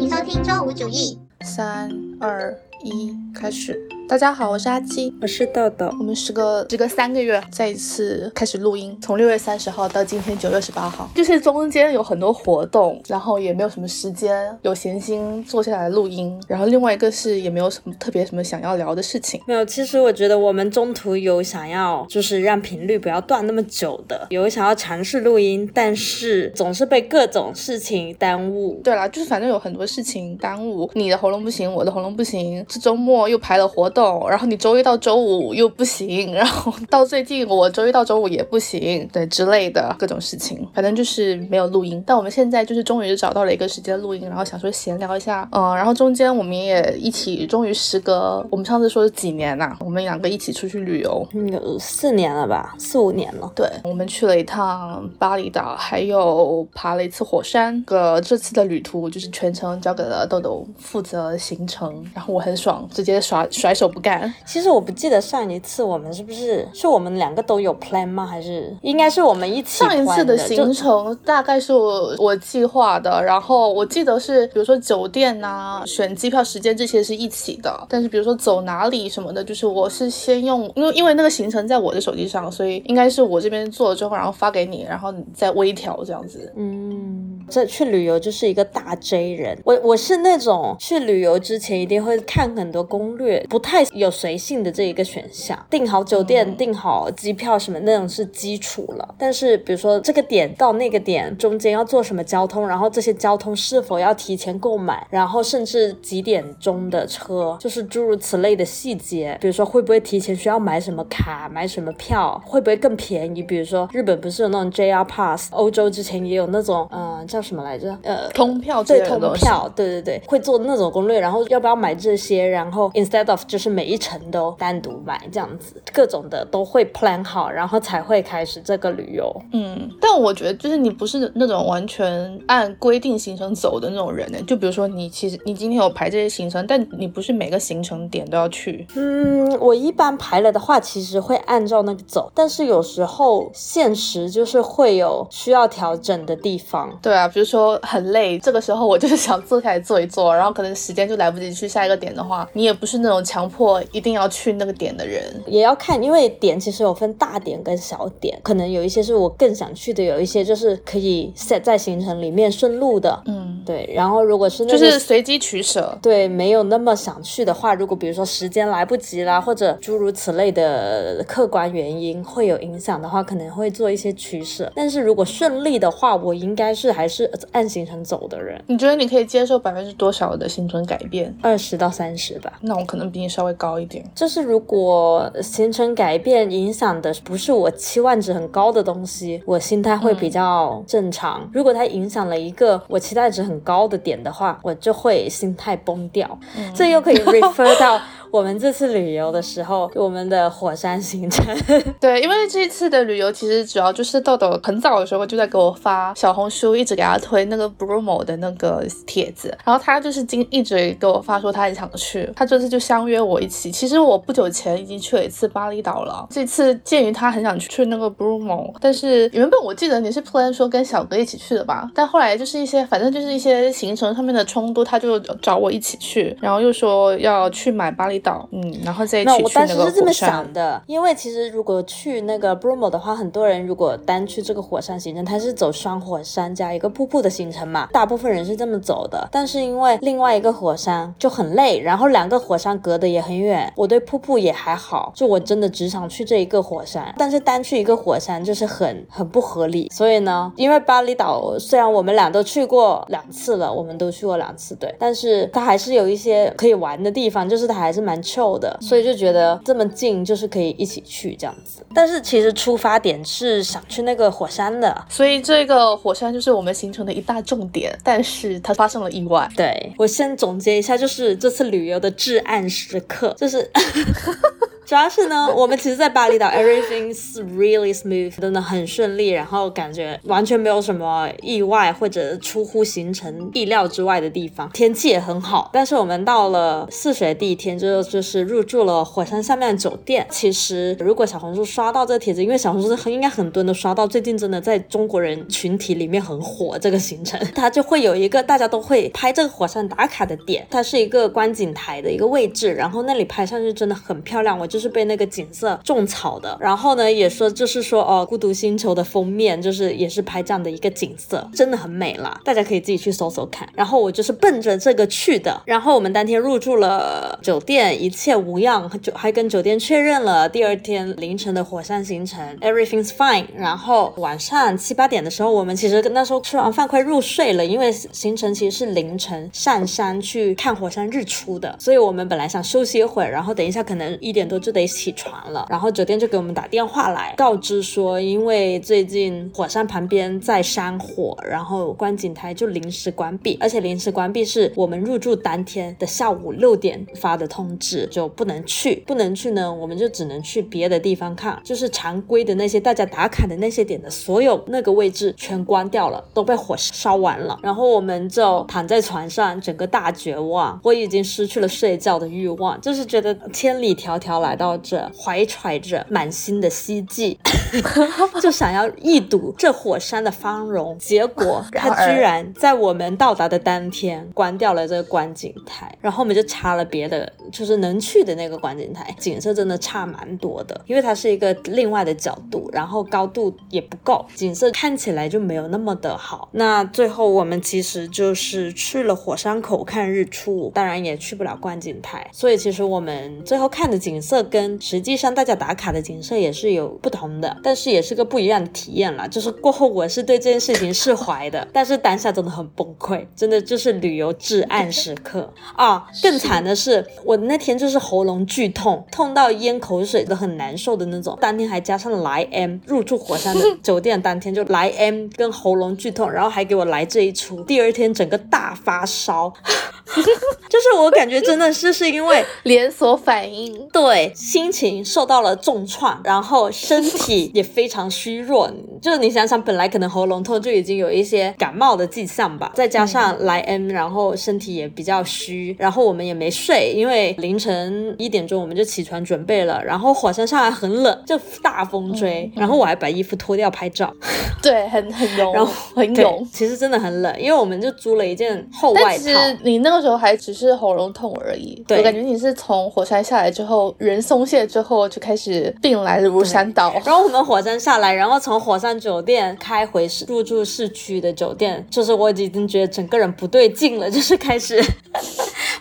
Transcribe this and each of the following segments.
请收听周五主义。三二一，开始。大家好，我是阿基，我是豆豆。我们时隔时隔三个月再一次开始录音，从六月三十号到今天九月十八号，就是中间有很多活动，然后也没有什么时间有闲心坐下来录音。然后另外一个是也没有什么特别什么想要聊的事情。没有，其实我觉得我们中途有想要就是让频率不要断那么久的，有想要尝试录音，但是总是被各种事情耽误。对啦，就是反正有很多事情耽误，你的喉咙不行，我的喉咙不行，这周末又排了活动。然后你周一到周五又不行，然后到最近我周一到周五也不行，对之类的各种事情，反正就是没有录音。但我们现在就是终于找到了一个时间录音，然后想说闲聊一下，嗯，然后中间我们也一起，终于时隔我们上次说是几年呐，我们两个一起出去旅游，有四年了吧，四五年了。对，我们去了一趟巴厘岛，还有爬了一次火山。个这次的旅途就是全程交给了豆豆负责行程，然后我很爽，直接甩甩手。不干。其实我不记得上一次我们是不是是我们两个都有 plan 吗？还是应该是我们一起。上一次的行程大概是我我计划的，然后我记得是比如说酒店呐、选机票时间这些是一起的，但是比如说走哪里什么的，就是我是先用，因为因为那个行程在我的手机上，所以应该是我这边做了之后，然后发给你，然后你再微调这样子。嗯，这去旅游就是一个大 J 人，我我是那种去旅游之前一定会看很多攻略，不太。有随性的这一个选项，订好酒店、订好机票什么那种是基础了。但是比如说这个点到那个点中间要做什么交通，然后这些交通是否要提前购买，然后甚至几点钟的车，就是诸如此类的细节。比如说会不会提前需要买什么卡、买什么票，会不会更便宜？比如说日本不是有那种 JR Pass，欧洲之前也有那种，嗯，叫什么来着？呃，通票对，通票，对对对，会做那种攻略，然后要不要买这些？然后 instead of 就是。每一层都单独买这样子，各种的都会 plan 好，然后才会开始这个旅游。嗯，但我觉得就是你不是那种完全按规定行程走的那种人呢。就比如说你其实你今天有排这些行程，但你不是每个行程点都要去。嗯，我一般排了的话，其实会按照那个走，但是有时候现实就是会有需要调整的地方。对啊，比如说很累，这个时候我就是想坐下来坐一坐，然后可能时间就来不及去下一个点的话，你也不是那种强迫。一定要去那个点的人也要看，因为点其实有分大点跟小点，可能有一些是我更想去的，有一些就是可以 set 在行程里面顺路的。嗯，对。然后如果是就是随机取舍，对，没有那么想去的话，如果比如说时间来不及啦，或者诸如此类的客观原因会有影响的话，可能会做一些取舍。但是如果顺利的话，我应该是还是按行程走的人。你觉得你可以接受百分之多少的行程改变？二十到三十吧。那我可能比你稍微。高一点，就是如果行程改变影响的不是我期望值很高的东西，我心态会比较正常。如果它影响了一个我期待值很高的点的话，我就会心态崩掉。这又可以 refer 到。我们这次旅游的时候，我们的火山行程，对，因为这次的旅游其实主要就是豆豆很早的时候就在给我发小红书，一直给他推那个 Brumo 的那个帖子，然后他就是今一直给我发说他很想去，他这次就相约我一起。其实我不久前已经去了一次巴厘岛了，这次鉴于他很想去去那个 Brumo，但是原本我记得你是 plan 说跟小哥一起去的吧，但后来就是一些反正就是一些行程上面的冲突，他就找我一起去，然后又说要去买巴厘。岛，嗯，然后再去那我当时是这么想的，因为其实如果去那个 Bromo 的话，很多人如果单去这个火山行程，它是走双火山加一个瀑布的行程嘛，大部分人是这么走的。但是因为另外一个火山就很累，然后两个火山隔得也很远，我对瀑布也还好，就我真的只想去这一个火山。但是单去一个火山就是很很不合理。所以呢，因为巴厘岛虽然我们俩都去过两次了，我们都去过两次，对，但是它还是有一些可以玩的地方，就是它还是。蛮 chill 的，所以就觉得这么近，就是可以一起去这样子。但是其实出发点是想去那个火山的，所以这个火山就是我们行程的一大重点。但是它发生了意外。对我先总结一下，就是这次旅游的至暗时刻，就是。主要是呢，我们其实，在巴厘岛，everything's really smooth，真的很顺利，然后感觉完全没有什么意外或者出乎行程意料之外的地方，天气也很好。但是我们到了泗水第一天，就就是入住了火山下面的酒店。其实，如果小红书刷到这个帖子，因为小红书很应该很多人都刷到，最近真的在中国人群体里面很火这个行程，它就会有一个大家都会拍这个火山打卡的点，它是一个观景台的一个位置，然后那里拍上去真的很漂亮，我就是被那个景色种草的。然后呢，也说就是说哦，孤独星球的封面就是也是拍这样的一个景色，真的很美啦，大家可以自己去搜搜看。然后我就是奔着这个去的，然后我们当天入住了酒店，一切无恙，就还跟酒店确认了第二天凌晨的火山行程，everything's fine。然后晚上七八点的时候，我们其实那时候吃完饭快入睡了，因为行程其实是凌晨上山去看火山日出的，所以我们本来想休息一会儿，然后等一下可能一点多就就得起床了。然后酒店就给我们打电话来告知说，因为最近火山旁边在山火，然后观景台就临时关闭，而且临时关闭是我们入住当天的下午六点发的通知，就不能去。不能去呢，我们就只能去别的地方看，就是常规的那些大家打卡的那些点的所有那个位置全关掉了，都被火烧完了。然后我们就躺在床上，整个大绝望，我已经失去了睡觉的欲望，就是觉得千里迢迢来到这，怀揣着满心的希冀，就想要一睹这火山的芳容。结果 他居然在我们到达的当天关掉了这个观景台，然后我们就查了别的，就是能去的那个观景台，景色真的差蛮多的，因为它是一个另外的角度，然后高度也不够，景色看起来就没有那么的好。那最后我们其实就是去了火山口看日出，当然也去不了观景台，所以其实我们最后看的景色跟实际上大家打卡的景色也是有不同的，但是也是个不一样的体验了。就是过后我是对这件事情释怀的，但是当下真的很崩溃，真的就是旅游至暗时刻啊！更惨的是，我那天就是喉咙剧痛，痛到咽口水都很难受的那种。当天还加上来 M，入住火山的酒店当天就来 M 跟喉咙剧痛，然后还给我来这一出，第二天整个大发烧，就是我感觉真的是是因为连锁反应，对心情受到了重创，然后身体 也非常虚弱。就是你想想，本来可能喉咙痛就已经有一些感冒的迹象吧，再加上来 M，然后身体也比较虚，然后我们也没睡，因为凌晨一点钟我们就起床准备了，然后火山上来很冷，就大风吹，然后我还把衣服脱掉拍照，对，很很勇，然后很对勇。其实真的很冷，因为我们就租了一件厚外但其。实你那个时候还只是喉咙痛而已，对我感觉你是从火山下来之后，人松懈之后就开始病来如山倒。然后我们火山下来，然后从火山酒店开回市入住市区的酒店，就是我已经觉得整个人不对劲了，就是开始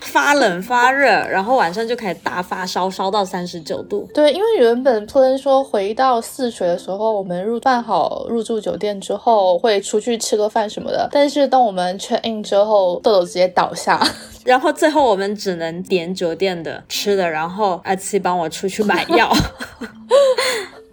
发冷发热，然后晚上就开始大发烧，烧到三十九度。对，因为原本 plan 说回到泗水的时候，我们入办好入住酒店之后会出去吃个饭什么的，但是当我们 check in 之后，豆豆直接倒下。然后最后我们只能点酒店的吃的，然后阿七帮我出去买药。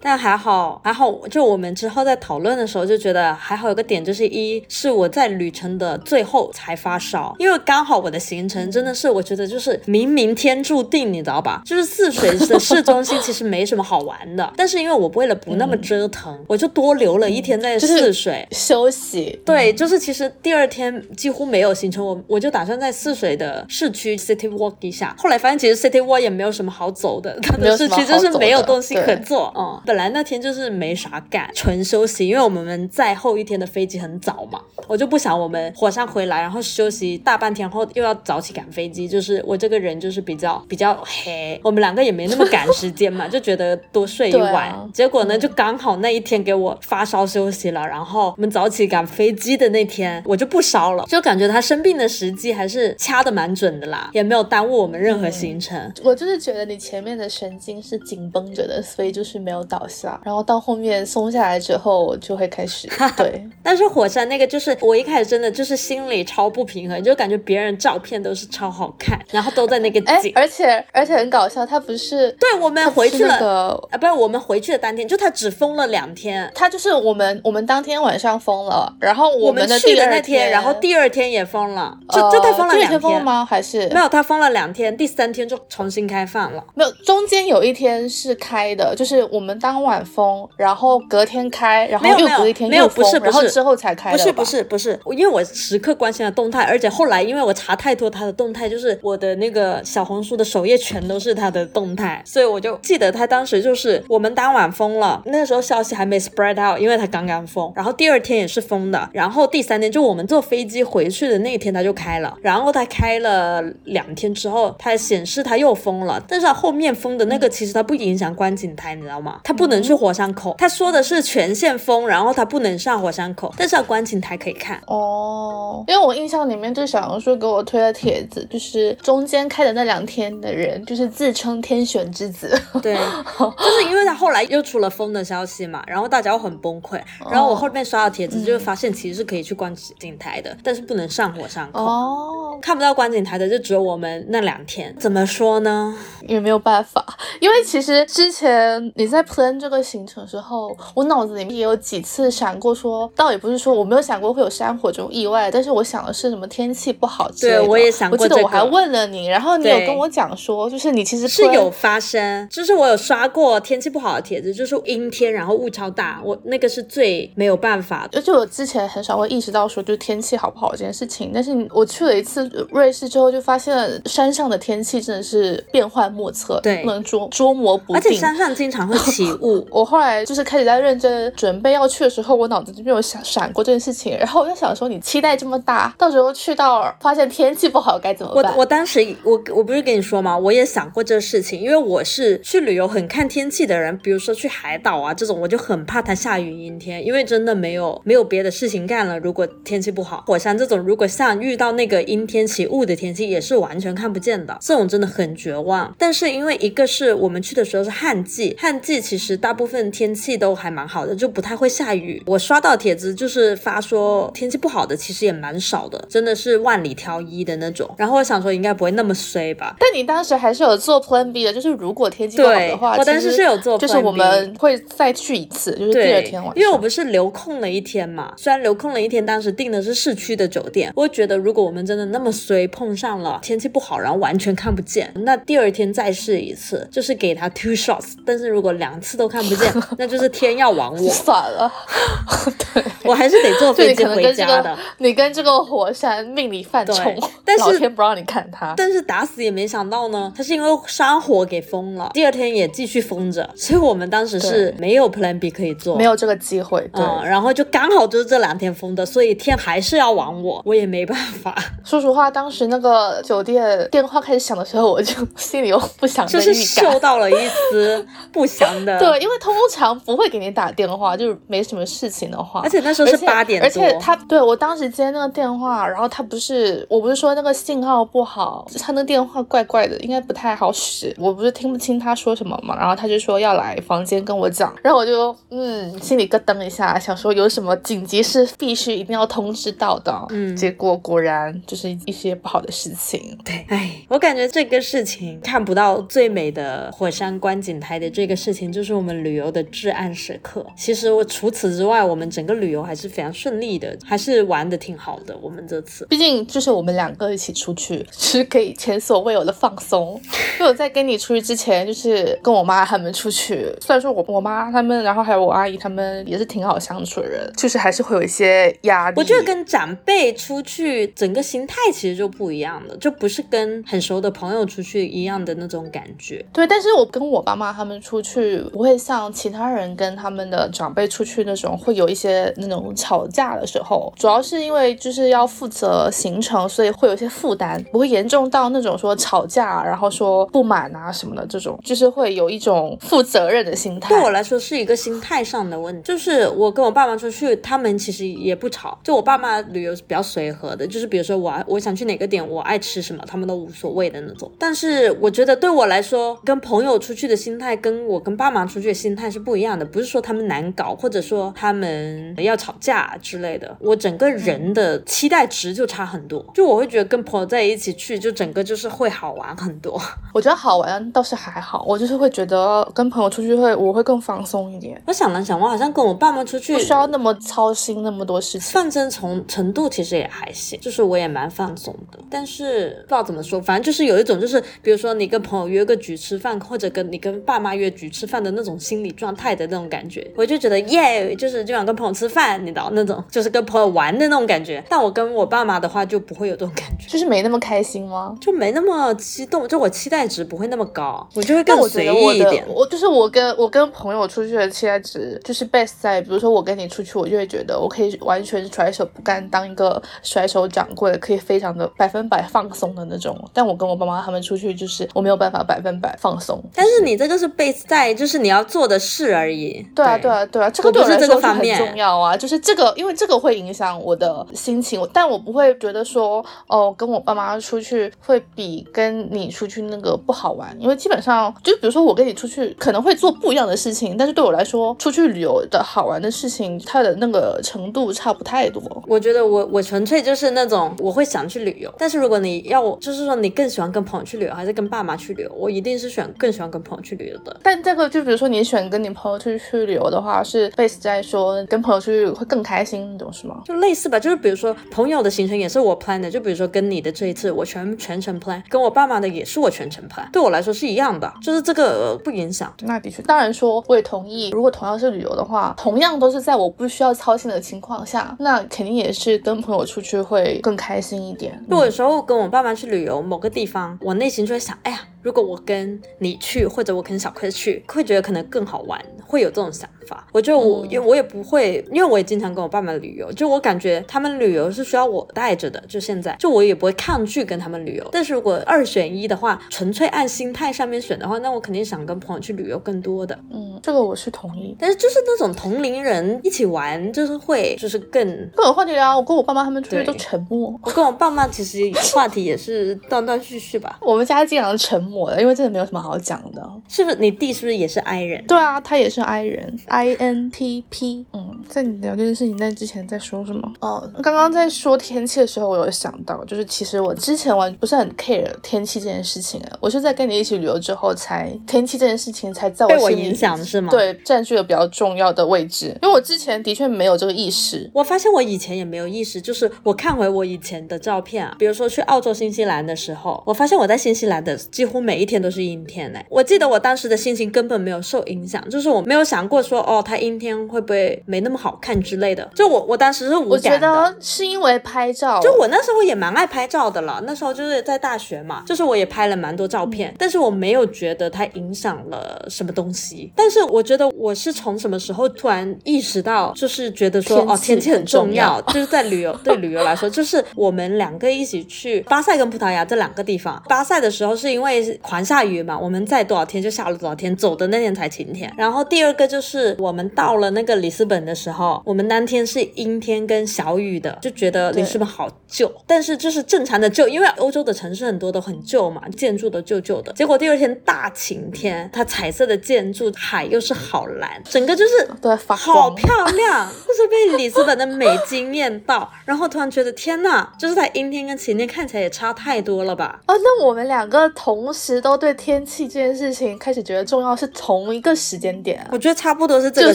但还好，还好，就我们之后在讨论的时候就觉得还好有个点，就是一是我在旅程的最后才发烧，因为刚好我的行程真的是我觉得就是冥冥天注定，你知道吧？就是泗水的市中心其实没什么好玩的，但是因为我为了不那么折腾，我就多留了一天在就是泗水。休息，对，就是其实第二天几乎没有行程，我我就打算在泗水的市区 City Walk 一下。后来发现其实 City Walk 也没有什么好走的，它的市区就是没有东西可做。嗯，本来那天就是没啥干，纯休息，因为我们在后一天的飞机很早嘛，我就不想我们火山回来，然后休息大半天后又要早起赶飞机，就是我这个人就是比较比较黑，我们两个也没那么赶时间嘛，就觉得多睡一晚。啊结果呢，就刚好那一天给我发烧休息了，然后我们早起赶飞机的那天，我就不烧了，就感觉他生病的时机还是掐的蛮准的啦，也没有耽误我们任何行程。我就是觉得你前面的神经是紧绷着的，所以就是没有倒搞笑。然后到后面松下来之后，就会开始对。但是火山那个就是我一开始真的就是心里超不平衡，就感觉别人照片都是超好看，然后都在那个景，而且而且很搞笑，他不是对我们回去了啊，不是我们回去的当天，就他只封了两天，他就是我们我们当天晚上封了，然后我们去的那天，然后第二天也封了，就就他封了两天吗？还是没有，他封了两天，第三天就重新开放了，没有，中间有一天是开的，就是我们当晚封，然后隔天开，然后又隔一天又封，然后之后才开的，不是不是不是，因为我时刻关心他动态，而且后来因为我查太多他的动态，就是我的那个小红书的首页全都是他的动态，所以我就记得他当时就是我们当晚封了，那时候消息还没 spread out，因为他刚刚封，然后第二天也是封的，然后第三天就我们坐飞机回去的那天他就开了，然后他开了两天之后，他显示他又封了，但是他后面封的那个其实他不影响观景台，你知道吗？他不能去火山口，他说的是全线封，然后他不能上火山口，但是观景台可以看。哦。因为我印象里面就是小红书给我推的帖子，就是中间开的那两天的人，就是自称天选之子，对，就是因为他后来又出了封的消息嘛，然后大家又很崩溃，然后我后面刷到帖子就发现其实是可以去观景台的，但是不能上火山口。哦，看不到观景台的就只有我们那两天，怎么说呢？也没有办法，因为其实之前你在 plan 这个行程时候，我脑子里面也有几次闪过，说倒也不是说我没有想过会有山火这种意外，但是我想的是什么天气不好之类的。对，我也想过我记得我还问了你，然后你有跟我讲说，就是你其实是有发生，就是我有刷过天气不好的帖子，就是阴天然后雾超大，我那个是最没有办法的。而且我之前很少会意识到说就天气好不好这件事情，但是我去了一次瑞士之后，就发现山上的天气真的是变幻莫测，对，不能捉捉摸不定。而且山上经常会起雾。我后来就是开始在认真准备要去的时候，我脑子就没有想闪过这件事情。然后我在想说，你期待这么大，到时候去到发现天气不好该怎么办？我我当时我我不是跟你说吗？我也想过这事情，因为我是去旅游很看天气的人。比如说去海岛啊这种，我就很怕它下雨阴天，因为真的没有没有别的事情干了。如果天气不好，火山这种如果像遇到那个阴天起雾的天气，也是完全看不见的，这种真的很绝望。但是因为一个是我们去的时候是旱季，旱季其实大部分天气都还蛮好的，就不太会下雨。我刷到帖子就是发说天气不好的其实也蛮少的，真的是万里挑一的那种。然后我想说应该不会那么衰吧？但你当时还是有做 Plan B 的，就是如果天气不好的话，我当时是有做，就是我们会再去一次，就是第二天晚上。因为我不是留空了一天嘛，虽然留空了一天，当时订的是市区的酒店。我觉得如果我们真的那么衰，碰上了天气不好，然后完全看不见，那第二天再试一次，就是给他 two shots。但是如果两次都看不见，那就是天要亡我。算了，对我还是得坐飞机回家的。你跟这个火山命里犯冲，但是老天不让你看它。但是打死也没想到呢，它是因为山火给封了，第二天也继续封着，所以我们当时是没有 Plan B 可以做，没有这个机会。对，然后就刚好就是这两天封的，所以天还是要亡我，我也没办法。说实话，当时那个酒店电话开始响的时候，我就心里有不祥的预感，嗅到了一丝不祥的。对，因为通常不会给你打电话，就是没什么事情的话。而且那时候是八点而且他对我当时接那个电话，然后他不是，我不是说那个信号不好，他那电话怪怪的，应该不太好使。我不是听不清他说什么嘛，然后他就说要来房间跟我讲，然后我就嗯，心里咯噔一下，想说有什么紧急事必须一定要通知到的。嗯，结果果然就是一些不好的事情。对，哎，我感觉这个事情看不到最美的火山观景台的这个事情，就是我们旅游的至暗时刻。其实我除此之外，我们整个旅游还是非常顺利的，还是玩的挺好的。我们这次，毕竟就是我们两个一起出去，是可以前所未有的放松。因为我在跟你出去之前，就是跟我妈他们出去，虽然说我我妈他们，然后还有我阿姨他们也是挺好相处的人，就是还是会有一些压力。我觉得跟长辈出去，整个心态其实就不一样了，就不是跟很熟的朋友出去一样的那种感觉。对，但是我跟我爸妈他们出去，不会像其他人跟他们的长辈出去那种，会有一些那种吵架的时候。主要是因为就是要负责行程，所以会有一些负担，不会严重到那种说吵架，然后说不满啊什么的这种，就是会有一种负责任的心态。对我来说是一个心态上的问题，就是我跟我爸妈出去，他们其实也不吵，就我爸妈旅游是比较随和的，就是比如说我我想去哪个点，我爱吃什么，他们都无所谓的那种。但是我觉得对我来说，跟朋友出去的心态，跟我跟爸妈出去的心态是不一样的。不是说他们难搞，或者说他们要吵架之类的。我整个人的期待值就差很多，就我会觉得跟朋友在一起去，就整个就是会好玩很多。我觉得好玩倒是还好，我就是会觉得跟朋友出去会我会更放松一点。我想了想，我好像跟我爸妈出去不需要那么操心那么多事情，放松从程度其实也还行，就是我也蛮放松的。但是不知道怎么说，反正就是有一种就是，比如说你跟朋友约个局吃饭，或者跟你跟爸妈约局吃饭的那种心理状态的那种感觉，我就觉得耶，就是就想跟朋友吃饭，你知道那种就是跟朋友玩的那种感觉。但我跟我爸妈的话就不会有这种感觉，就是没那么开心吗？就没那么激动，就我期待值不会那么高，我就会更随意一点。我就是我跟我跟朋友出去的期待值就是 base 在，比如说我跟你出去，我就会觉得我可以完全甩手不干，当一个甩手掌柜，可以非常的百分百放松的那种。但我跟我爸妈他们出去，就是我没有办法百分百放松。但是你这个是 base 在，就是你要做的事而已。对啊，对啊，对啊，这个对我来说很重要啊。就是这个，因为这个会影响我的心情，但我不会觉得说，哦，跟我爸妈出去会比跟你出去那个不好玩，因为基本上就比如说我跟你出去可能会做不一样的事情，但是对我来说，出去旅游的好玩的事情，它的那个程度差不太多。我觉得我我纯粹就是那种我会想去旅游，但是如果你要我就是说你更喜欢跟朋友去旅游还是跟爸妈去旅游，我一定是选更喜欢跟朋友去旅游的。但这个就比如说你选跟你朋友出去去旅游的话，是 base 在说跟朋友出去会更开心你懂是吗？就类似吧，就是比如说朋友的行程也是我 plan 的，就比如说跟你的这一次我全全程 plan，跟我爸妈的也是我全程 plan，对我来说是一样的，就是这个不影响。那的确，当然说我也同意，如果同样是旅游的话，同样都是在我不需要操心的情况下，那肯定也是跟朋友出去会更开心一点。就有时候跟我爸妈去旅游某个地方，我内心就会想，哎呀。如果我跟你去，或者我跟小葵去，会觉得可能更好玩，会有这种想法。我就我，因为我也不会，因为我也经常跟我爸妈旅游，就我感觉他们旅游是需要我带着的。就现在，就我也不会抗拒跟他们旅游。但是如果二选一的话，纯粹按心态上面选的话，那我肯定想跟朋友去旅游更多的。嗯，这个我是同意。但是就是那种同龄人一起玩，就是会就是更更有话题聊。我跟我爸妈他们出去都沉默。我跟我爸妈其实话题也是断断续续吧。我们家经常沉默。的，因为真的没有什么好讲的，是不是？你弟是不是也是 I 人？对啊，他也是 I 人 ，I N T P。嗯，在你聊这件事情在之前在说什么？哦，刚刚在说天气的时候，我有想到，就是其实我之前完不是很 care 天气这件事情啊，我是在跟你一起旅游之后，才天气这件事情才在我影响是吗？对，占据了比较重要的位置，因为我之前的确没有这个意识。我发现我以前也没有意识，就是我看回我以前的照片啊，比如说去澳洲、新西兰的时候，我发现我在新西兰的几乎每一天。都是阴天嘞，我记得我当时的心情根本没有受影响，就是我没有想过说哦，它阴天会不会没那么好看之类的。就我我当时是无感的。我觉得是因为拍照，就我那时候也蛮爱拍照的了。那时候就是在大学嘛，就是我也拍了蛮多照片，但是我没有觉得它影响了什么东西。但是我觉得我是从什么时候突然意识到，就是觉得说哦，天气很重要，就是在旅游 对旅游来说，就是我们两个一起去巴塞跟葡萄牙这两个地方。巴塞的时候是因为狂。下雨嘛，我们在多少天就下了多少天，走的那天才晴天。然后第二个就是我们到了那个里斯本的时候，我们当天是阴天跟小雨的，就觉得里斯本好旧。但是就是正常的旧，因为欧洲的城市很多都很旧嘛，建筑都旧旧的。结果第二天大晴天，它彩色的建筑，海又是好蓝，整个就是对，好漂亮，就是被里斯本的美惊艳到。然后突然觉得天呐，就是在阴天跟晴天看起来也差太多了吧？哦，那我们两个同时都。对天气这件事情开始觉得重要是同一个时间点，我觉得差不多是这个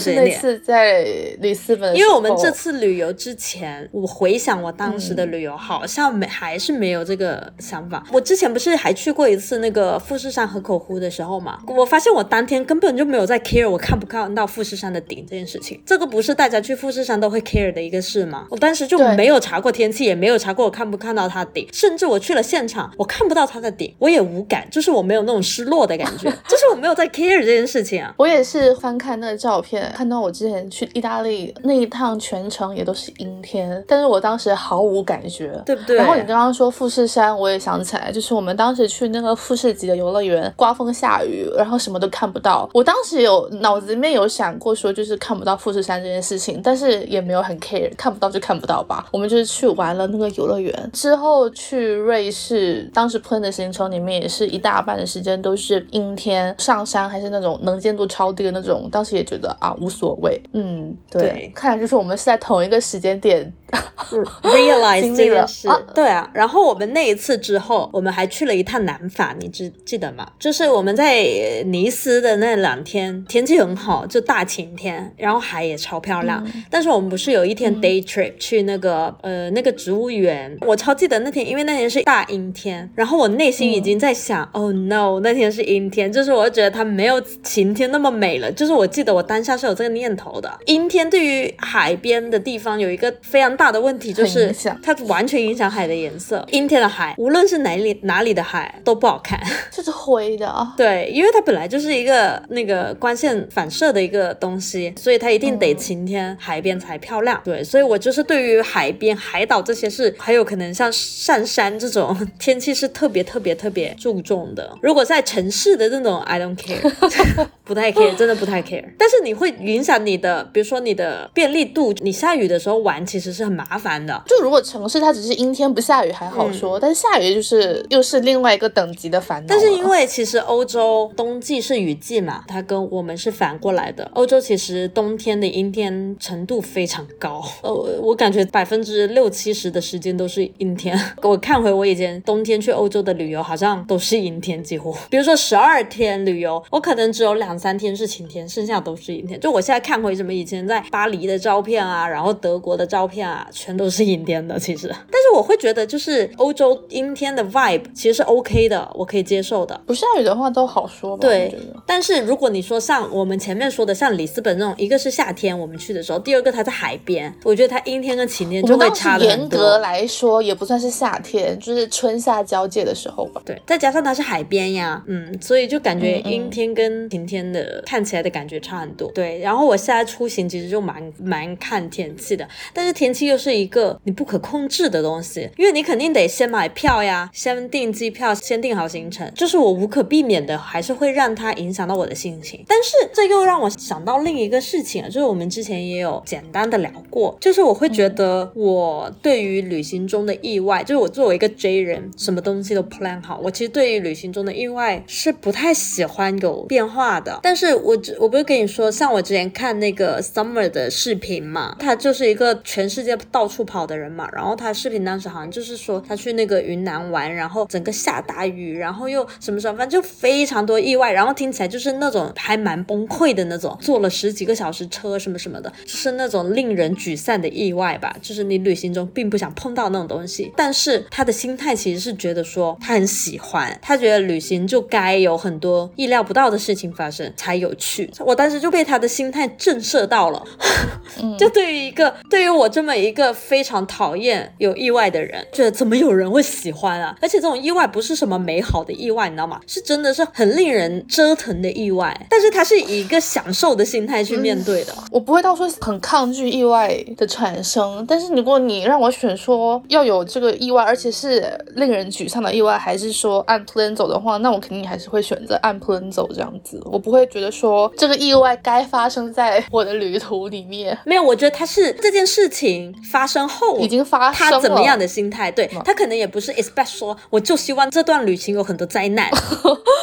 是那次在里斯本，因为我们这次旅游之前，我回想我当时的旅游，好像没还是没有这个想法。我之前不是还去过一次那个富士山河口湖的时候嘛？我发现我当天根本就没有在 care 我看不看到富士山的顶这件事情。这个不是大家去富士山都会 care 的一个事吗？我当时就没有查过天气，也没有查过我看不看到它顶，甚至我去了现场，我看不到它的顶，我也无感，就。是我没有那种失落的感觉，就是我没有在 care 这件事情啊。我也是翻看那个照片，看到我之前去意大利那一趟全程也都是阴天，但是我当时毫无感觉，对不对？然后你刚刚说富士山，我也想起来，就是我们当时去那个富士急的游乐园，刮风下雨，然后什么都看不到。我当时有脑子里面有想过说，就是看不到富士山这件事情，但是也没有很 care，看不到就看不到吧。我们就是去玩了那个游乐园之后去瑞士，当时 plan 的行程里面也是一大半的时间都是阴天，上山还是那种能见度超低的那种，当时也觉得啊无所谓。嗯，对，对看来就是我们是在同一个时间点 realize 经历了这件事啊，对啊。然后我们那一次之后，我们还去了一趟南法，你记记得吗？就是我们在呃尼斯的那两天，天气很好，就大晴天，然后海也超漂亮。但是我们不是有一天 day trip 去那个呃那个植物园，我超记得那天，因为那天是大阴天，然后我内心已经在想，，Oh no，那天是阴天，就是我觉得它没有晴天那么美了。就是我记得我当下是有这个念头的。阴天对于海边的地方有一个非常大的问题，就是它完全影响海的颜色。阴天的海，无论是哪里哪里的海都不好看。就是灰的啊。对，因为它本来就是一个那个光线反射的一个东西，所以它一定得嗯晴天、海边才漂亮。对，所以我就是对于海边、海岛这些事，还有可能像上山这种天气是特别特别特别注重的。如果在城市的那种，I don't care，不太 care，真的不太 care。但是你会影响你的，比如说你的便利度，你下雨的时候玩其实是很麻烦的。就如果城市它只是阴天不下雨还好说，但下雨就是又是另外一个等级的烦恼。但是因为其实欧洲冬季是雨季嘛，它跟我们是反过来的。欧洲其实冬天的阴天程度非常高，呃，我感觉百分之六七十的时间都是阴天。我看回我以前冬天去欧洲的旅游，好像都是阴天，几乎。比如说十二天旅游，我可能只有两三天是晴天，剩下都是阴天。就我现在看回什么以前在巴黎的照片啊，然后德国的照片啊，全都是阴天的。其实，但是我会觉得就是欧洲阴天的 vibe 其实是 OK 的，我可以接受的。不下雨的话都好说吧。对但是如果你说像我们前面说的，像里斯本那种，一个是夏天我们去的时候，第二个它在海边，我觉得它阴天跟晴天就会差的很严格。来说也不算是夏天，就是春夏交界的时候吧。对，再加上它是海边呀，嗯，所以就感觉阴天跟晴天的看起来的感觉差很多。对，然后我现在出行其实就蛮蛮看天气的，但是天气又是一个你不可控制的东西，因为你肯定得先买票呀，先订机票，先订好行程，就是我无可避免的，还是会让它影响到我的心情。但是这又让我想到另一个事情，就是我们之前也有简单的聊过，就是我会觉得我对于旅行中的意外，就是我作为一个 J 人，什么东西都 plan 好，我其实对于旅行中的意外是不太喜欢有变化的。但是我只我不是跟你说像我之前看那个 Summer 的视频嘛，他就是一个全世界到处跑的人嘛，然后他视频当时好像就是说他去那个云南玩，然后整个下大雨，然后又什么什么，反正就非常多意外，然后听起来就是那种还蛮崩溃的那种，坐了十几个小时车什么什么的，就是那种令人沮丧的意外吧，就是你旅行中并不想碰到那种东西，但是他的心态其实是觉得说他很喜欢，他觉得旅行就该有很多意料不到的事情发生才有趣，我当时就被他的心态震慑到了。就对于一个对于我这么一个非常讨厌有意外的人，觉得怎么有人会喜欢啊？而且这种意外不是什么美好的意外，你知道吗？是真的是很令人折腾的意外。但是他是以一个享受的心态去面对的。我不会到说很抗拒意外的产生，但是如果你让我选说要有这个意外，而且是令人沮丧的意外，还是说按 plan 走的话，那我肯定还是会选择按 plan 走这样子。我不会觉得说这个意外该发生在我的旅途里面，没有，我觉得他是这件事情发生后已经发生了。他怎么样的心态？对他可能也不是 expect 说，我就希望这段旅行有很多灾难，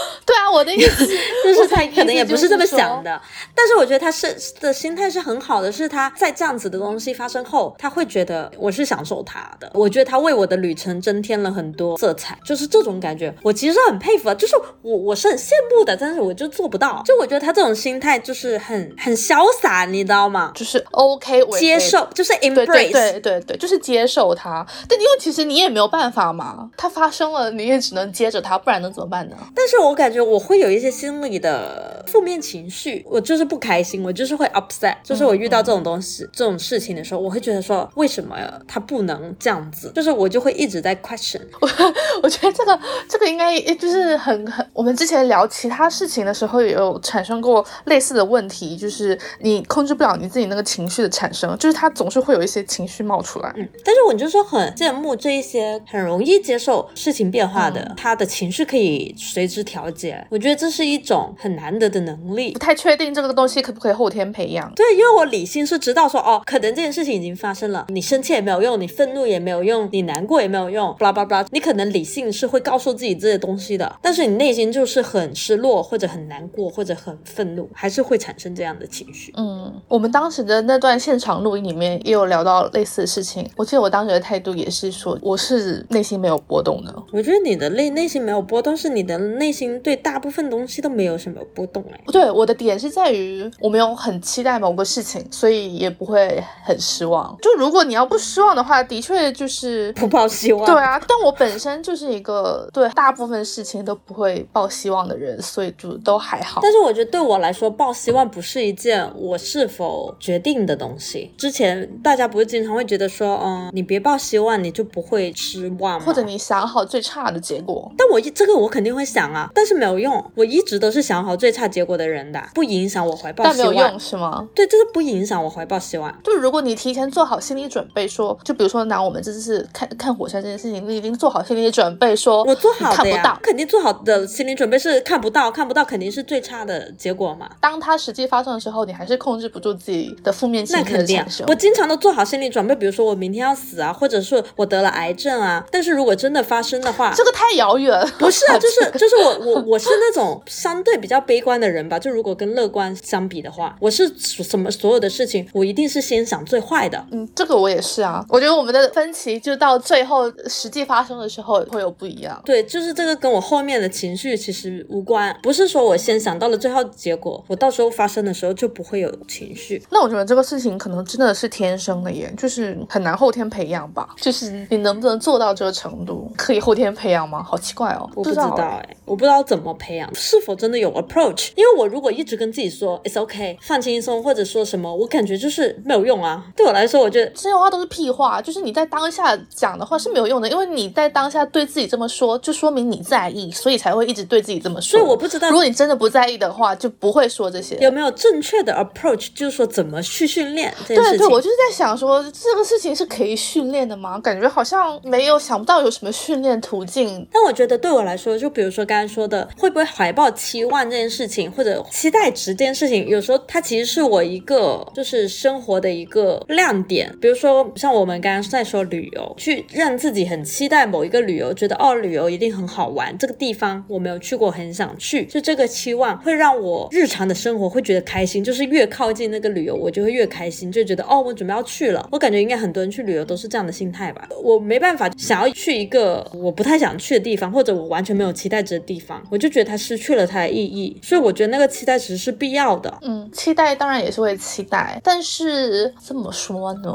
我的意思就是他可能也不是这么想的。的。但是我觉得他是的心态是很好的，是他在这样子的东西发生后，他会觉得我是享受他的。我觉得他为我的旅程增添了很多色彩，就是这种感觉，我其实很佩服，就是我我是很羡慕的，但是我就做不到。就我觉得他这种心态就是很很潇洒，你知道吗？就是 OK 我接受就是 embrace，对对对对，就是接受他。但因为其实你也没有办法嘛，它发生了，你也只能接着它，不然能怎么办呢？但是我感觉我会有一些心理的负面情绪，我就是不开心，我就是会 upset，就是我遇到这种东西、这种事情的时候，我会觉得说，为什么他不能这样子？就是我就会一直在 question。我 我觉得这个这个应该就是很很，我们之前聊其他事情的时候也有产生过类似的问题，就是你控制不了你自己那个情绪的产生，就是他总是会有一些情绪冒出来。嗯，但是我就说很羡慕这一些很容易接受事情变化的，他的情绪可以随之调节。我觉得这是一种很难得的能力。不太确定这个东西可不可以后天培养。对，因为我理性是知道说，哦，可能这件事情已经发生了，你生气也没有用，你愤怒也没有用，你难过也没有用，巴拉巴拉，你可能理性是会告诉自己这些东西的，但是你内心就是很失落或者很难过或者很愤怒，还是会产生这样的情绪。嗯，我们当时的那段现场录音里面也有聊到类似的事情。我记得我当时的态度也是说，我是内心没有波动的。我觉得你的内内心没有波动，是你的内心对大部分东西都没有什么波动哎。对，我的点是在于我没有很期待某个事情，所以也不会很失望。就如果你要不失望的话，的确就是不抱希望。对啊，但我本身就是一个对大部分事情都不会抱希望的人，所以就都还好。但是我觉得对我来说，抱希望不是一件我是否决定的东西。之前大家不是经常会觉得说，嗯，你别抱希望，你就不会失望，或者你想好最差的结果。但我一这个我肯定会想啊，但是没有用。我一直都是想好最差结果的人的，不影响我怀抱希望。但没有用是吗？对，就是不影响我怀抱希望。就如果你提前做好心理准备，说，就比如说拿我们这次看看火山这件事情，你已经做好心理准备，说我做好看不到，肯定做好的心理准备是看不到，看不到肯定是最差的结果嘛。当它实际发生的时候，你还是控制不住自己的负面情绪那肯定。我经常都做好心理准备，比如说我明天要死啊，或者是我得了癌症啊。但是如果真的发生的话，这个太遥远。不是啊，就是就是我我我是那种相对比较悲观的人吧。就如果跟乐观相比的话，我是什么所有的事情，我一定是先想最坏的。嗯，这个我也是啊。我觉得我们的分歧就到最后实际发生的时候会有不一样。对，就是这个跟我后面的情绪其实无关，不是说我先想到了最后结果，我到时候发生的时候就不会有情绪。那我觉得这个事情可能真的是天生的耶，就是很难后天培养吧。就是你能不能做到这个程度，可以后天培养吗？好奇怪哦，我不知道哎，我不知道怎么培养，是否真的有 approach？因为我如果一直跟自己说 it's okay，放轻松，或者说什么，我感觉就是没有用啊。对我来说，我觉得这些话都是屁话，就是你在当下讲的话是没有用的，因为你在当下对自己这么说，就说明你在意，所以才会一直对自己这么说。所以我不知道，如果你真的不在意的话，就不会说这些。有没有正确的 approach？就是说怎么去训练这件事情？对对，我就是在想说这个事情是可以训练的吗？感觉好像没有想不到有什么训练途径。但我觉得对我来说，就比如说刚才说的，会不会怀抱期望这件事情，或者期待值这件事情，有时候它其实是我一个就是生活的一个亮点。比如说像我们刚刚在说旅游，去让自己很期待某一个旅游，觉得哦旅游一定很好玩，这个地方我没有去过，很想去，就这个期望会让我日常的生活会觉得开心。就是越靠近那个旅游，我就会越开心，就觉得哦我准备要去了。我感觉应该很多人去旅游都是这样的心态吧。我没办法想要去一个我不太想去的地方，或者我完全没有期待值的地方，我就觉得它失去了它的意义。所以我觉得那个期待其实是必要的。嗯，期待当然也是会期待，但是这么说呢，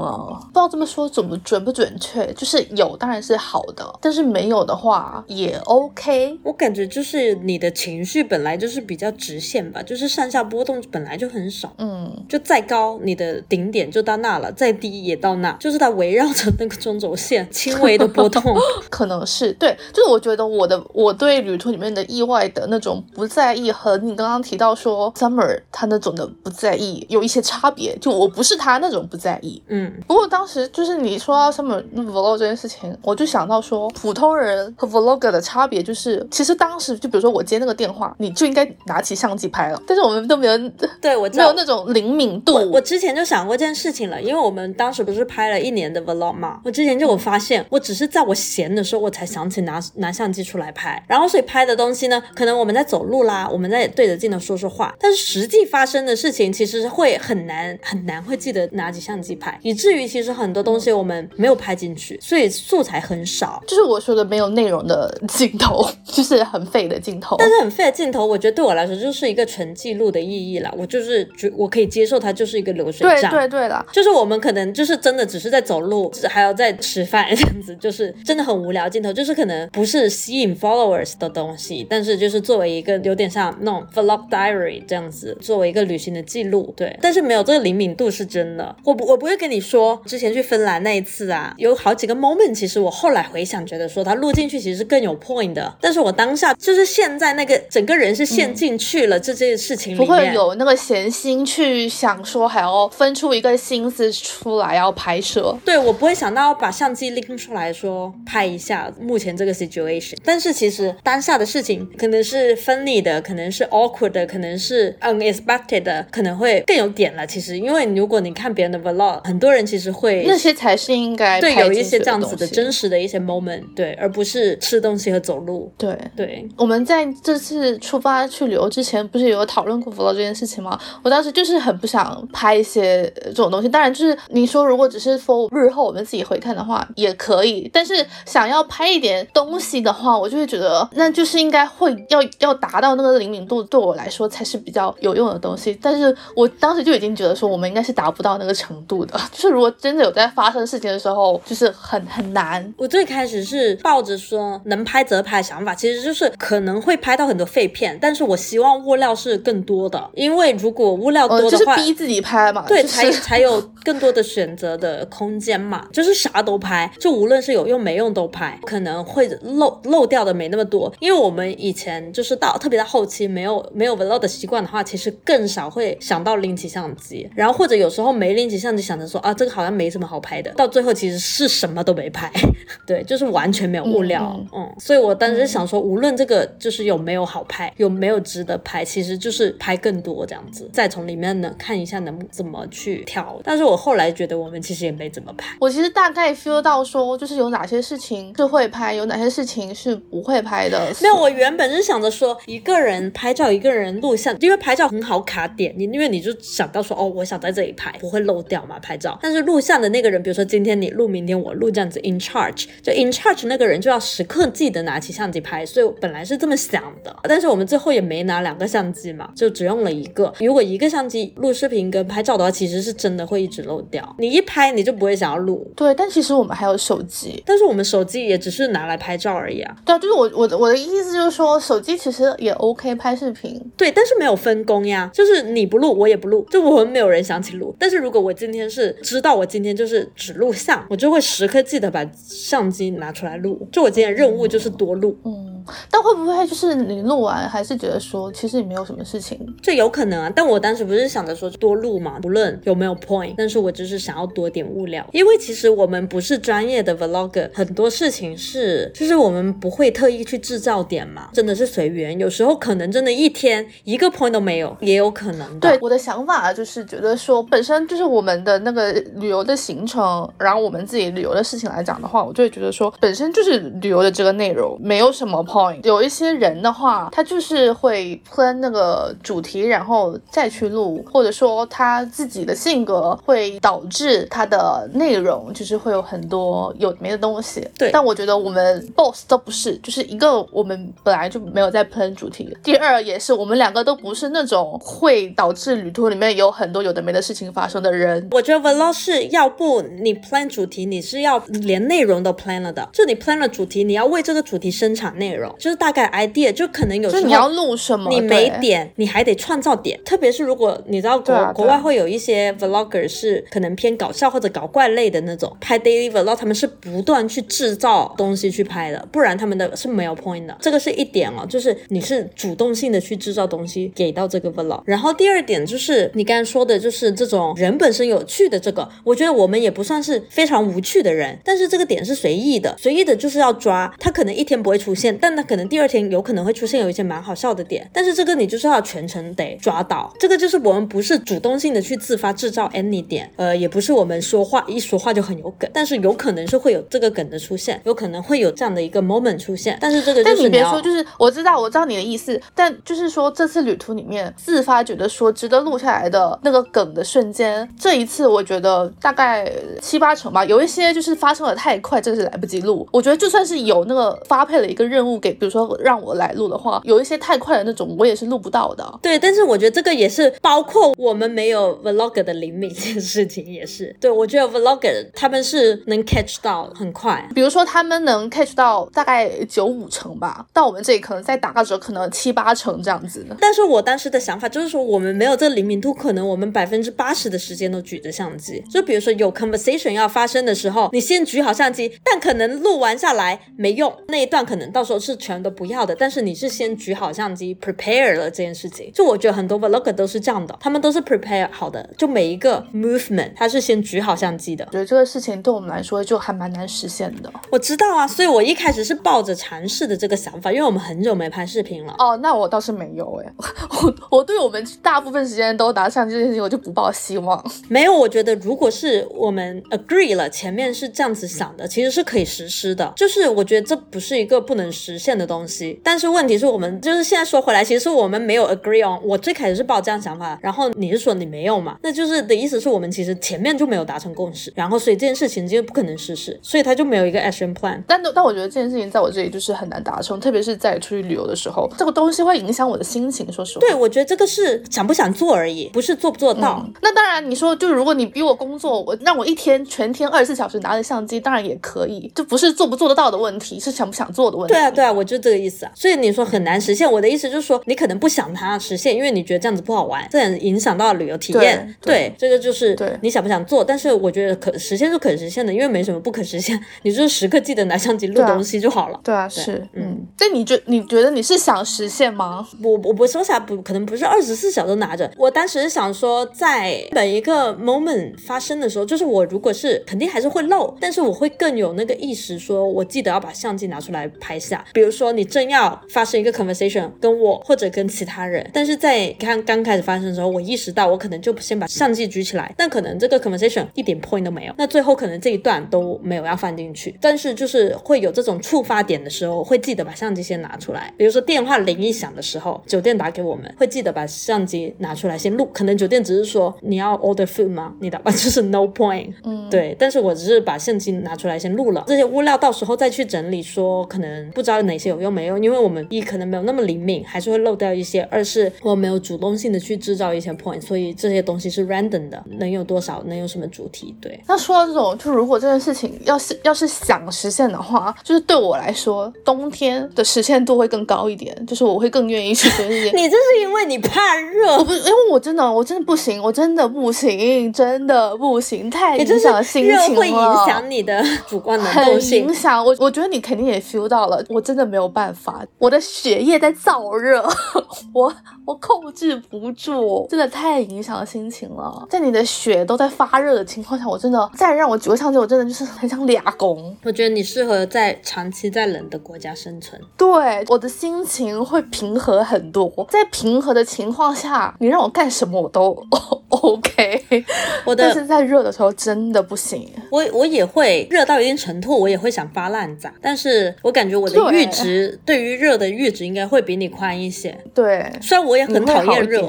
不知道这么说准不准不准确。就是有当然是好的，但是没有的话也 OK。我感觉就是你的情绪本来就是比较直线吧，就是上下波动本来就很少。嗯，就再高你的顶点就到那了，再低也到那，就是它围绕着那个中轴线轻微的波动。可能是对，就是我觉得我的我对旅途里面的意外的那种不在意，和你刚刚提到说 Summer 他那种的不在意有一些差别。就我不是他那种不在意，嗯。不过当时就是你说到 Summer vlog 这件事情，我就想到说，普通人和 vlogger 的差别就是，其实当时就比如说我接那个电话，你就应该拿起相机拍了，但是我们都没有，对我没有那种灵敏度。我之前就想过这件事情了，因为我们当时不是拍了一年的 vlog 嘛，我之前就有发现，我只是在我闲的时候，我才想起拿拿相机出来拍，然后所以拍的东西呢，可能我们在走路啦，我们在对着镜头说说话，但是实际发生的事情其实会很难很难会记得拿起相机拍，以至于其实很多东西我们没有拍进去，所以素材很少。就是我说的没有内容的镜头，就是很废的镜头。但是很废的镜头，我觉得对我来说就是一个纯记录的意义啦，我就是觉我可以接受它就是一个流水账。对对对的，就是我们可能就是真的只是在走路，还要在吃饭这样子，就是真的很无聊镜头，就是可能不是吸引 followers 的东西，但是就就是作为一个有点像那种 vlog diary 这样子，作为一个旅行的记录。对，但是没有这个灵敏度是真的。我不我不会跟你说，之前去芬兰那一次啊，有好几个 moment，其实我后来回想，觉得说它录进去其实更有 point 的。但是我当下就是现在那个整个人是陷进去了这件事情里面，不会有那个闲心去想说还要分出一个心思出来要拍摄。对我不会想到把相机拎出来说拍一下目前这个 situation。但是其实当下的事情可能是分离的，可能是 awkward 的，可能是 unexpected 的，可能会更有点了。其实，因为如果你看别人的 vlog，很多人其实会那些才是应该对有一些这样子子的真实的一些 moment，对，而不是吃东西和走路。对对，我们在这次出发去旅游之前，不是有讨论过 vlog 这件事情吗？我当时就是很不想拍一些这种东西。当然，就是你说如果只是 for 日后我们自己回看的话也可以，但是想要拍一点东西的话，我就会觉得那就是应该会要要达到那个灵敏度，对我来说才是比较有用的东西。但是我当时就已经觉得说，我们应该是达不到那个程度的。就是如果真的有在发生事情的时候，就是很很难。我最开始是抱着说能拍则拍的想法，其实就是可能会拍到很多废片，但是我希望物料是更多的，因为如果物料多的话，就是逼自己拍嘛，对，就是才才有更多的选择的空间嘛，就是啥都拍，就无论是有用没用都拍，可能会漏漏掉的没那么多，因为我们以前就是到特别到后期没有没有 vlog 的习惯的话，其实更少会想到拎起相机，然后或者有时候没拎起相机，想着说啊这个好像没什么好拍的，到最后其实是什么都没拍，对，就是完全没有物料，嗯所以我当时想说，无论这个就是有没有好拍，有没有值得拍，其实就是拍更多这样子，再从里面呢看一下能怎么去挑，但是我后来觉得我们其实也没怎么拍。我其实大概 feel 到说，就是有哪些事情是会拍，有哪些事情是不会拍的。没有，我原本是想着说一个人拍照，一个人录像，因为拍照很好卡点，你因为你就想到说哦，我想在这里拍，不会漏掉嘛拍照。但是录像的那个人，比如说今天你录，明天我录，这样子 in charge，就 in charge 那个人就要时刻记得拿起相机拍，所以我本来是这么想的，但是我们最后也没拿两个相机嘛，就只用了一个。如果一个相机录视频跟拍照的话，其实是真的会一直漏掉，你一拍你就不会想要录。对，但其实我们还有手机。但是我们手机也只是拿来拍照而已啊。对啊，就是我我我的意思就是说，手机其实也 OK 拍视频。对，但是没有分工呀，就是你不录，我也不录，就我们没有人想起录。但是如果我今天是知道我今天就是只录像，我就会时刻记得把相机拿出来录。就我今天任务就是多录，嗯，但会不会就是你录完还是觉得说，其实你没有什么事情？这有可能啊。但我当时不是想着说多录嘛，不论有没有 point，但是我就是想要多点物料，因为其实我们不是专业的 vlogger，很多事情是就是我们不会特意去制造点嘛，真的是随缘。有时候可能真的一天一个 point 都没有，也有可能的。对，我的想法就是觉得说，本身就是我们的那个旅游的行程，然后我们自己旅游的事情来讲的话，我就会觉得说，本身就是旅游的这个内容没有什么 point。有一些人的话，他就是会 plan 那个主题，然后再去录，或者说他自己的性格会导致他的内容就是会有很多有没的东西。对但我觉得我们 boss 都不是，就是一个我们本来就没有在 plan 主题，第二也是我们两个都不是那种会导致旅途里面有很多有的没的事情发生的人。我觉得 vlog 是要不你 plan 主题，你是要连内容都 plan 了的。就你 plan 了主题，你要为这个主题生产内容，就是大概 idea，就可能有时候你要录什么，你没点，你还得创造点。特别是如果你知道国、国外会有一些 vlogger 是可能偏搞笑或者搞怪类的那种，拍 daily vlog，他们是不断去制造东西去拍的，不然他们的是没有 point 的。这个是一点哦，就是你是主动性的去制造东西给到这个 vlog。然后第二点就是你刚才说的，就是这种人本身有趣的这个，我觉得我们也不算是非常无趣的人，但是这个点是随意的，随意的就是要抓，他可能一天不会出现，但他可能第二天有可能会出现有一些蛮好笑的点，但是这个你就是要全程得抓到，这个就是我们不是主动性的去自发制造 any 点，呃，也不是我们说话一说话就很有梗，但是有可能是会有这个梗的出现，有可能会有这样的一个 moment 出现，但是这个就是要但你别说，就是我知道，我知道你的意思，但就是说这次旅途里面自发觉得说值得录下来的那个梗的瞬间，这一次我觉得大概七八成吧，有一些就是发生的太快，真的是来不及录。我觉得就算是有那个发配了一个任务给，比如说让我来录的话，有一些太快的那种，我也是录不到的。对，但是我觉得这个也是包括我们没有 vlog 的灵敏这件事情也是。对我觉得 vlog 他们是能 catch 到很快，比如说他们能 catch 到大概九五成吧，到我们这里可能再打个折，可能七八成这样子。但是我当时的想法就是说，我们没有这个灵敏度，可能我们百分之八十的时间都举着相机。就比如说有 conversation 要发生的时候，你先举好相机，但可能录完下来没用，那一段可能到时候是全都不要的。但是你是先举好相机，prepare 了这件事情。就我觉得很多 vlogger 都是这样的，他们都是 prepare 好的，就每一个 movement 他是先举好相机的。我觉得这个事情对我们来说就还蛮难实现的。我知道啊，所以我一开始是抱着尝试的这个想法，因为我们很久没拍视频了。哦，那我倒是没有哎，我我对我们大部分时间都拿相机这件事情，我就不抱希望。没有，我觉得如果是我们 agree 了，前面是这样子想的，其实是可以实施的。就是我觉得这不是一个不能实现的东西，但是问题是我们就是现在说回来，其实我们没有 agree on。我最开始是抱这样想法，然后你是说你没有嘛？那就是的意思是我们其实前面就没有达成共识，然后所以这件事情就不可能实施，所以他就没有一个 action plan。但但我觉得这件事情在我这里就是很难达成，特别是在出去旅游的时候，这个东西会影响我的心情。说实话，对，我觉得这个是想不想做而已，不是做不做得到。那当然，你说就如果你逼我工作，我让我一天全天二十四小时拿着相机，当然也可以，就不是做不做得到的问题，是想不想做的问题。对啊，对啊，我就这个意思啊。所以你说很难实现，我的意思就是说，你可能不想它实现，因为你觉得这样子不好玩，这很影响到旅游体验。对，这个就是你想不想做。但是我觉得可实现是可实现的，因为没什么不可实现，你就是时刻记得拿相机录东西就好了。对啊，是，嗯。但你觉你觉得你是想实现吗？我我我说啥不可能不是二十四小时拿着。我当时想说，在每一个 moment 发生的时候，就是我如果是肯定还是会漏，但是我会更有那个意识，说我记得要把相机拿出来拍下。比如说你正要发生一个 conversation，跟我或者跟其他人，但是在刚刚开始发生的时候，我意识到我可能就先把相机举起来，但可能这个 conversation 一点 point 都没有，那最后可能这一段都没有要放进去。但是就是会有这种触发点的时候，会记得把相机先拿出来。比如说电话铃一响的时候，酒店打给我们，会记得把相机拿出来先录。可能酒店只是说你要 order food 吗？你的吧，就是 no point。嗯，对。但是我只是把相机拿出来先录了，这些物料到时候再去整理，说可能不知道哪些有用没用，因为我们一可能没有那么灵敏，还是会漏掉一些；二是我没有主动性的去制造一些 point，所以这些东西是 random 的，能有多少，能有什么主题？对。那说到这种，就如果这件事情要是要是想实现的话，就是对我来说，冬天的实现度会更高一点，就是我会更愿意去做这些。你这是因为你怕热？不，因为我真的，我真的不行，我真的不行，真的不行，太影响心情了。会影响你的主观能动性。影响我，我觉得你肯定也 feel 到了，我真的没有办法，我的血液在燥热，我我控制不住，真的太影响心情了。在你的血都在发热的情况下，我真的再让我举个相机，我真的就是很想俩拱。我觉得你适合在长期在冷的国家生存。对，我的心情会平和很多，在平和的情况下，你让我干什么我都 OK。我的但是在热的时候真的不行。我我也会热到一定程度，我也会想发烂渣，但是我感觉我的阈值对于热的阈值应该会比你宽一些。对，虽然我也很讨厌热。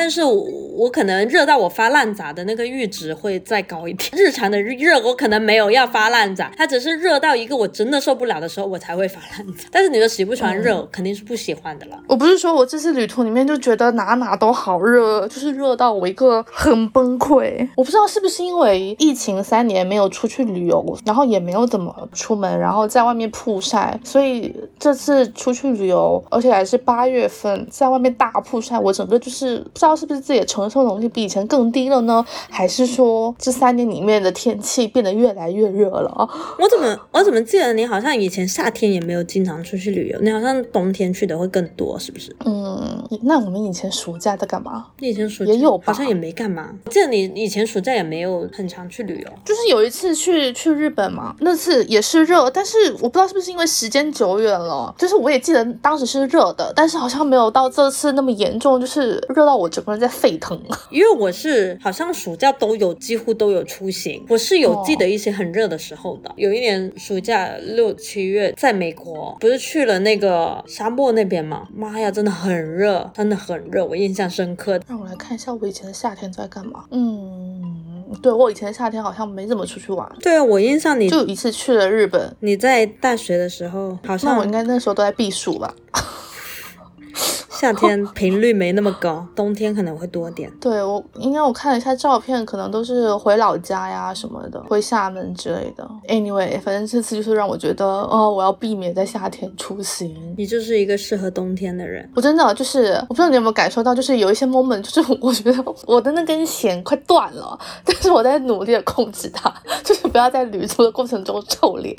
但是我我可能热到我发烂渣的那个阈值会再高一点。日常的热我可能没有要发烂渣，它只是热到一个我真的受不了的时候我才会发烂渣。但是你说喜不喜欢热，肯定是不喜欢的了。我不是说我这次旅途里面就觉得哪哪都好热，就是热到我一个很崩溃。我不知道是不是因为疫情三年没有出去旅游，然后也没有怎么出门，然后在外面曝晒，所以这次出去旅游，而且还是八月份，在外面大曝晒，我整个就是不知道。是不是自己的承受能力比以前更低了呢？还是说这三年里面的天气变得越来越热了？我怎么我怎么记得你好像以前夏天也没有经常出去旅游，你好像冬天去的会更多，是不是？嗯，那我们以前暑假在干嘛？你以前暑假也有，好像也没干嘛。记得你以前暑假也没有很常去旅游，就是有一次去去日本嘛，那次也是热，但是我不知道是不是因为时间久远了，就是我也记得当时是热的，但是好像没有到这次那么严重，就是热到我整个人在沸腾。因为我是好像暑假都有，几乎都有出行，我是有记得一些很热的时候的。有一年暑假六七月，在美国不是去了那个沙漠那边吗？妈呀，真的很热，真的很热，我印象深刻。让我来看一下我以前的夏天在干嘛。嗯。对我以前夏天好像没怎么出去玩，对啊，我印象你就有一次去了日本，你在大学的时候好像我应该那时候都在避暑吧。夏天频率没那么高，冬天可能会多点。对我应该我看了一下照片，可能都是回老家呀什么的，回厦门之类的。Anyway，反正这次就是让我觉得，哦，我要避免在夏天出行。你就是一个适合冬天的人。我真的就是，我不知道你有没有感受到，就是有一些 moment，就是我觉得我的那根弦快断了，但是我在努力的控制它，就是不要在旅途的过程中臭脸。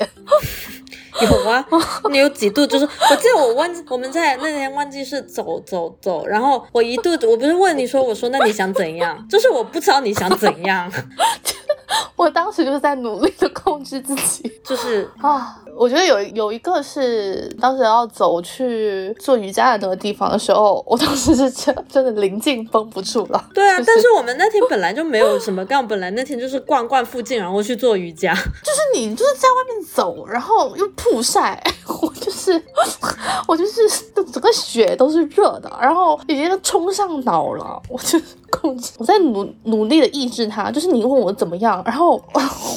有啊，你有几度就是，我记得我忘记我们在那天忘记是走走走，然后我一度我不是问你说，我说那你想怎样？就是我不知道你想怎样，我当时就是在努力的控制自己 就是啊。我觉得有有一个是当时要走去做瑜伽的那个地方的时候，我当时是真真的临近绷不住了。对啊，就是但是我们那天本来就没有什么干，本来那天就是逛逛附近，然后去做瑜伽。就是你就是在外面走，然后又曝晒，我就是我就是整个血都是热的，然后已经冲上脑了，我就控制，我在努努力的抑制它。就是你问我怎么样，然后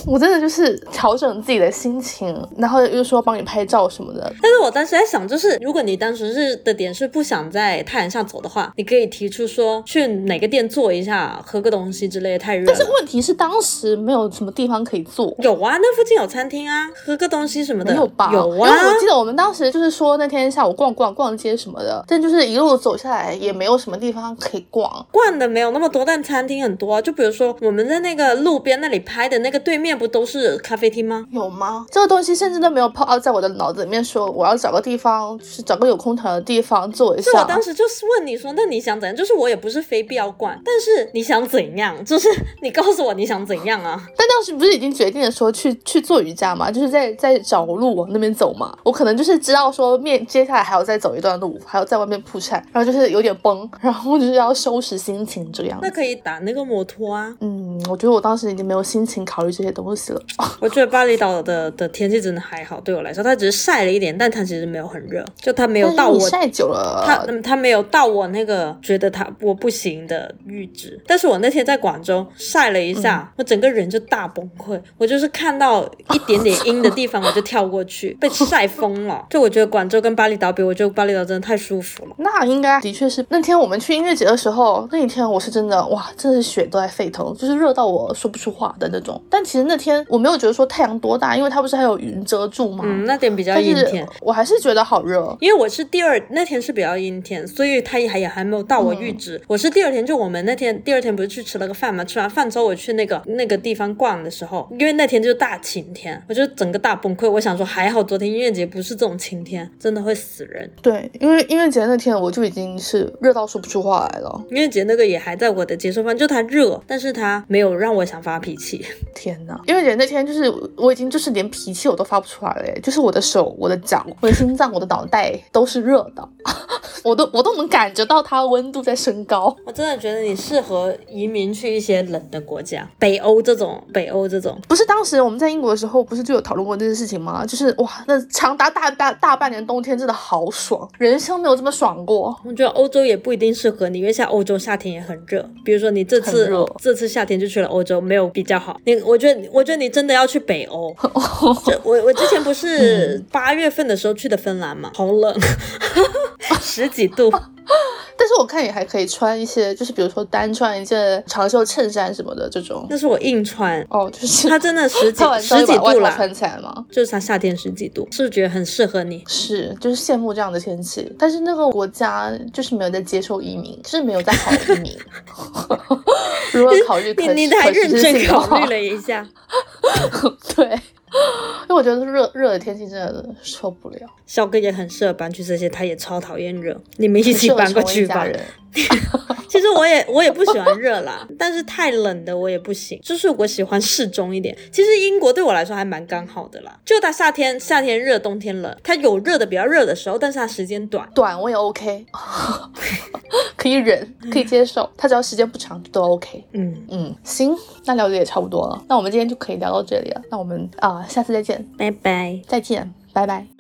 我真的就是调整自己的心情，然后又说帮你拍照什么的。但是我当时在想，就是如果你当时是的点是不想在太阳下走的话，你可以提出说去哪个店坐一下，喝个东西之类的，太热但是。问题是当时没有什么地方可以坐。有啊，那附近有餐厅啊，喝个东西什么的。没有吧？有啊，我记得我们当时就是说那天下午逛逛逛街什么的，但就是一路走下来也没有什么地方可以逛。逛的没有那么多，但餐厅很多啊。就比如说我们在那个路边那里拍的那个对面，不都是咖啡厅吗？有吗？这个东西甚至都没有泡在我的脑子里面说，我要找个地方，就是找个有空调的地方坐一是我。当时就是问你说，那你想怎样？就是我也不是非必要逛，但是你想怎样？就是你告诉我你想怎样啊？但当时不是已经决定了说去去做瑜伽嘛，就是在在 找路往那边走嘛。我可能就是知道说面接下来还要再走一段路，还要在外面铺晒，然后就是有点崩，然后就是要收拾心情这样那。可以打那个摩托啊。嗯，我觉得我当时已经没有心情考虑这些东西了。我觉得巴厘岛的的天气真的还好，对我来说，它只是晒了一点，但它其实没有很热，就它没有到我晒久了，它嗯，它没有到我那个觉得它我不行的阈值。但是我那天在广州晒了一下，我整个人就大崩溃。我就是看到一点点阴的地方，我就跳过去，被晒疯了。就我觉得广州跟巴厘岛比，我觉得巴厘岛真的太舒服了。那应该的确是那天我们去音乐节的时候，那一天我是真的哇，真的是血都在沸腾，就是热到我说不出话的那种。但其实那天我没有觉得说太阳多大，因为它不是还有云遮住吗？嗯，那点比较阴天。我还是觉得好热。因为我是第二那天是比较阴天，所以它也还也还没有到我阈值。我是第二天，就我们那天第二天不是去吃了个饭嘛？吃完饭之后我去那个那个地方逛的时候，因为那天就是大晴天，我就整个大崩溃。我想说还好昨天音乐节不是这种晴天，真的会死人。对，因为音乐节那天我就已经是热到说不出话来了。音乐节那个也还在我的接受范，就它热，但是它没有让我想发脾气。天呐，因为人那天就是我已经就是连脾气我都发不出来了耶，就是我的手、我的脚、我的心脏、我的脑袋都是热的，我都我都能感觉到它温度在升高。我真的觉得你适合移民去一些冷的国家，北欧这种，北欧这种。不是当时我们在英国的时候，不是就有讨论过这件事情吗？就是哇，那长达大大大半年冬天真的好爽，人生没有这么爽过。我觉得欧洲也不一定适合你，因为像欧洲夏天也很热。比如说你这次热这次夏天就去了欧洲，没有比较好。你我觉得我觉得你真的要去北欧。我我之前不是八月份的时候去的芬兰嘛，好冷，十几度。但是我看也还可以穿一些，就是比如说单穿一件长袖衬衫什么的这种。那是我硬穿，哦，就是它真的十几十几度了，穿起来吗？就是它夏天十几度，是不是觉得很适合你？是，就是羡慕这样的天气。但是那个国家就是没有在接受移民，就是没有在考移民。如果考虑可你你还认真考虑了一下。对，因为我觉得热热的天气真的受不了。小哥也很适合搬去这些，他也超讨厌热。你们一一起搬过去吧。人。其实我也我也不喜欢热啦，但是太冷的我也不行，就是我喜欢适中一点。其实英国对我来说还蛮刚好的啦，就它夏天夏天热，冬天冷，它有热的比较热的时候，但是它时间短。短我也 OK，可以忍，可以接受。它只要时间不长都 OK。嗯，嗯，行，那聊的也差不多了，那我们今天就可以聊到这里了。那我们啊、下次再见，拜拜。再见，拜拜。